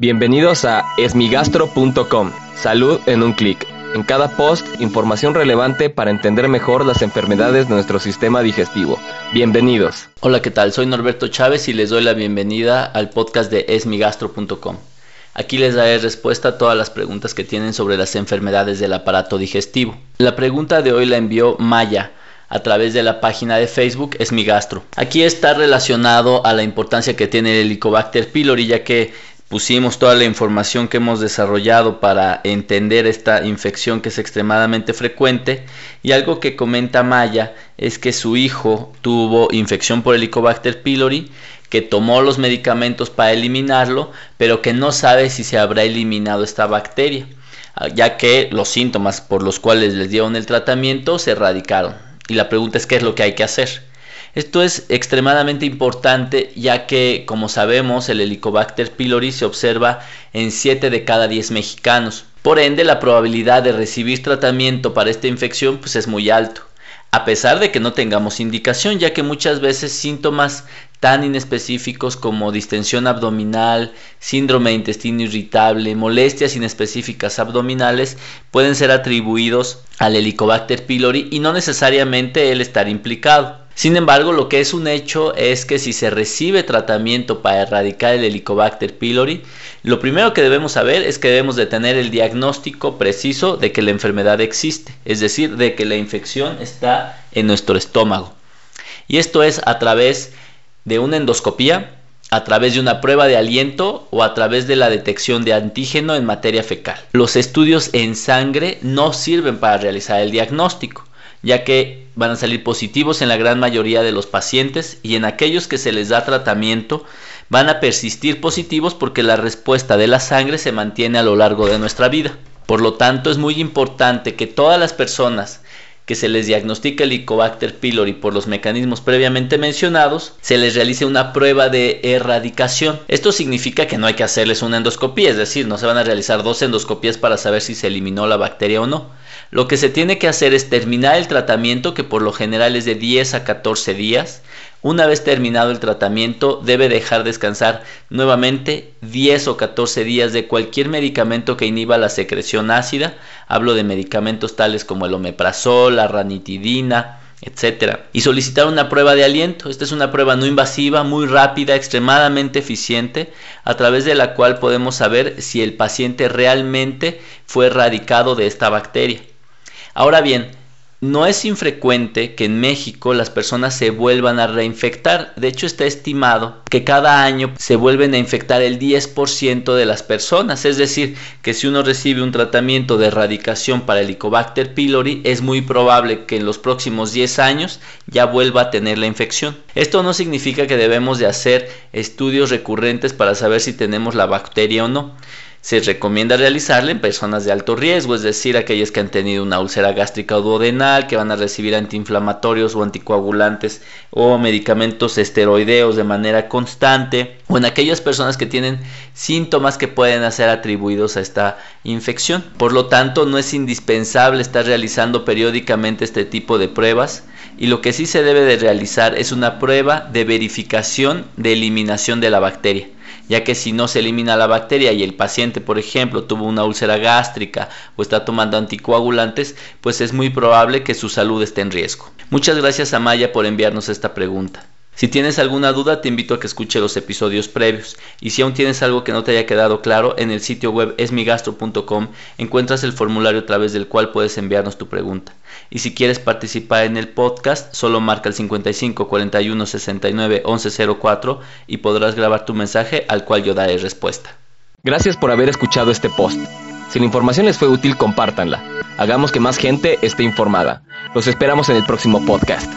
Bienvenidos a esmigastro.com. Salud en un clic. En cada post, información relevante para entender mejor las enfermedades de nuestro sistema digestivo. Bienvenidos. Hola, ¿qué tal? Soy Norberto Chávez y les doy la bienvenida al podcast de esmigastro.com. Aquí les daré respuesta a todas las preguntas que tienen sobre las enfermedades del aparato digestivo. La pregunta de hoy la envió Maya a través de la página de Facebook Esmigastro. Aquí está relacionado a la importancia que tiene el Helicobacter pylori ya que pusimos toda la información que hemos desarrollado para entender esta infección que es extremadamente frecuente. Y algo que comenta Maya es que su hijo tuvo infección por Helicobacter pylori que tomó los medicamentos para eliminarlo pero que no sabe si se habrá eliminado esta bacteria ya que los síntomas por los cuales les dieron el tratamiento se erradicaron. Y la pregunta es qué es lo que hay que hacer esto es extremadamente importante ya que, como sabemos, el Helicobacter pylori se observa en 7 de cada 10 mexicanos. Por ende, la probabilidad de recibir tratamiento para esta infección pues, es muy alto a pesar de que no tengamos indicación, ya que muchas veces síntomas tan inespecíficos como distensión abdominal, síndrome de intestino irritable, molestias inespecíficas abdominales pueden ser atribuidos al Helicobacter pylori y no necesariamente él estar implicado. Sin embargo, lo que es un hecho es que si se recibe tratamiento para erradicar el Helicobacter pylori, lo primero que debemos saber es que debemos de tener el diagnóstico preciso de que la enfermedad existe, es decir, de que la infección está en nuestro estómago. Y esto es a través de una endoscopía, a través de una prueba de aliento o a través de la detección de antígeno en materia fecal. Los estudios en sangre no sirven para realizar el diagnóstico ya que van a salir positivos en la gran mayoría de los pacientes y en aquellos que se les da tratamiento van a persistir positivos porque la respuesta de la sangre se mantiene a lo largo de nuestra vida. Por lo tanto, es muy importante que todas las personas que se les diagnostica el Helicobacter pylori por los mecanismos previamente mencionados, se les realice una prueba de erradicación. Esto significa que no hay que hacerles una endoscopía, es decir, no se van a realizar dos endoscopías para saber si se eliminó la bacteria o no. Lo que se tiene que hacer es terminar el tratamiento, que por lo general es de 10 a 14 días. Una vez terminado el tratamiento, debe dejar descansar nuevamente 10 o 14 días de cualquier medicamento que inhiba la secreción ácida. Hablo de medicamentos tales como el omeprazol, la ranitidina, etc. Y solicitar una prueba de aliento. Esta es una prueba no invasiva, muy rápida, extremadamente eficiente, a través de la cual podemos saber si el paciente realmente fue erradicado de esta bacteria. Ahora bien, no es infrecuente que en México las personas se vuelvan a reinfectar. De hecho, está estimado que cada año se vuelven a infectar el 10% de las personas. Es decir, que si uno recibe un tratamiento de erradicación para el Helicobacter pylori, es muy probable que en los próximos 10 años ya vuelva a tener la infección. Esto no significa que debemos de hacer estudios recurrentes para saber si tenemos la bacteria o no. Se recomienda realizarla en personas de alto riesgo, es decir, aquellas que han tenido una úlcera gástrica o duodenal, que van a recibir antiinflamatorios o anticoagulantes o medicamentos esteroideos de manera constante, o en aquellas personas que tienen síntomas que pueden ser atribuidos a esta infección. Por lo tanto, no es indispensable estar realizando periódicamente este tipo de pruebas y lo que sí se debe de realizar es una prueba de verificación de eliminación de la bacteria ya que si no se elimina la bacteria y el paciente, por ejemplo, tuvo una úlcera gástrica o está tomando anticoagulantes, pues es muy probable que su salud esté en riesgo. Muchas gracias a Maya por enviarnos esta pregunta. Si tienes alguna duda, te invito a que escuche los episodios previos. Y si aún tienes algo que no te haya quedado claro, en el sitio web esmigastro.com encuentras el formulario a través del cual puedes enviarnos tu pregunta. Y si quieres participar en el podcast, solo marca el 55 41 69 11 04 y podrás grabar tu mensaje al cual yo daré respuesta. Gracias por haber escuchado este post. Si la información les fue útil, compártanla. Hagamos que más gente esté informada. Los esperamos en el próximo podcast.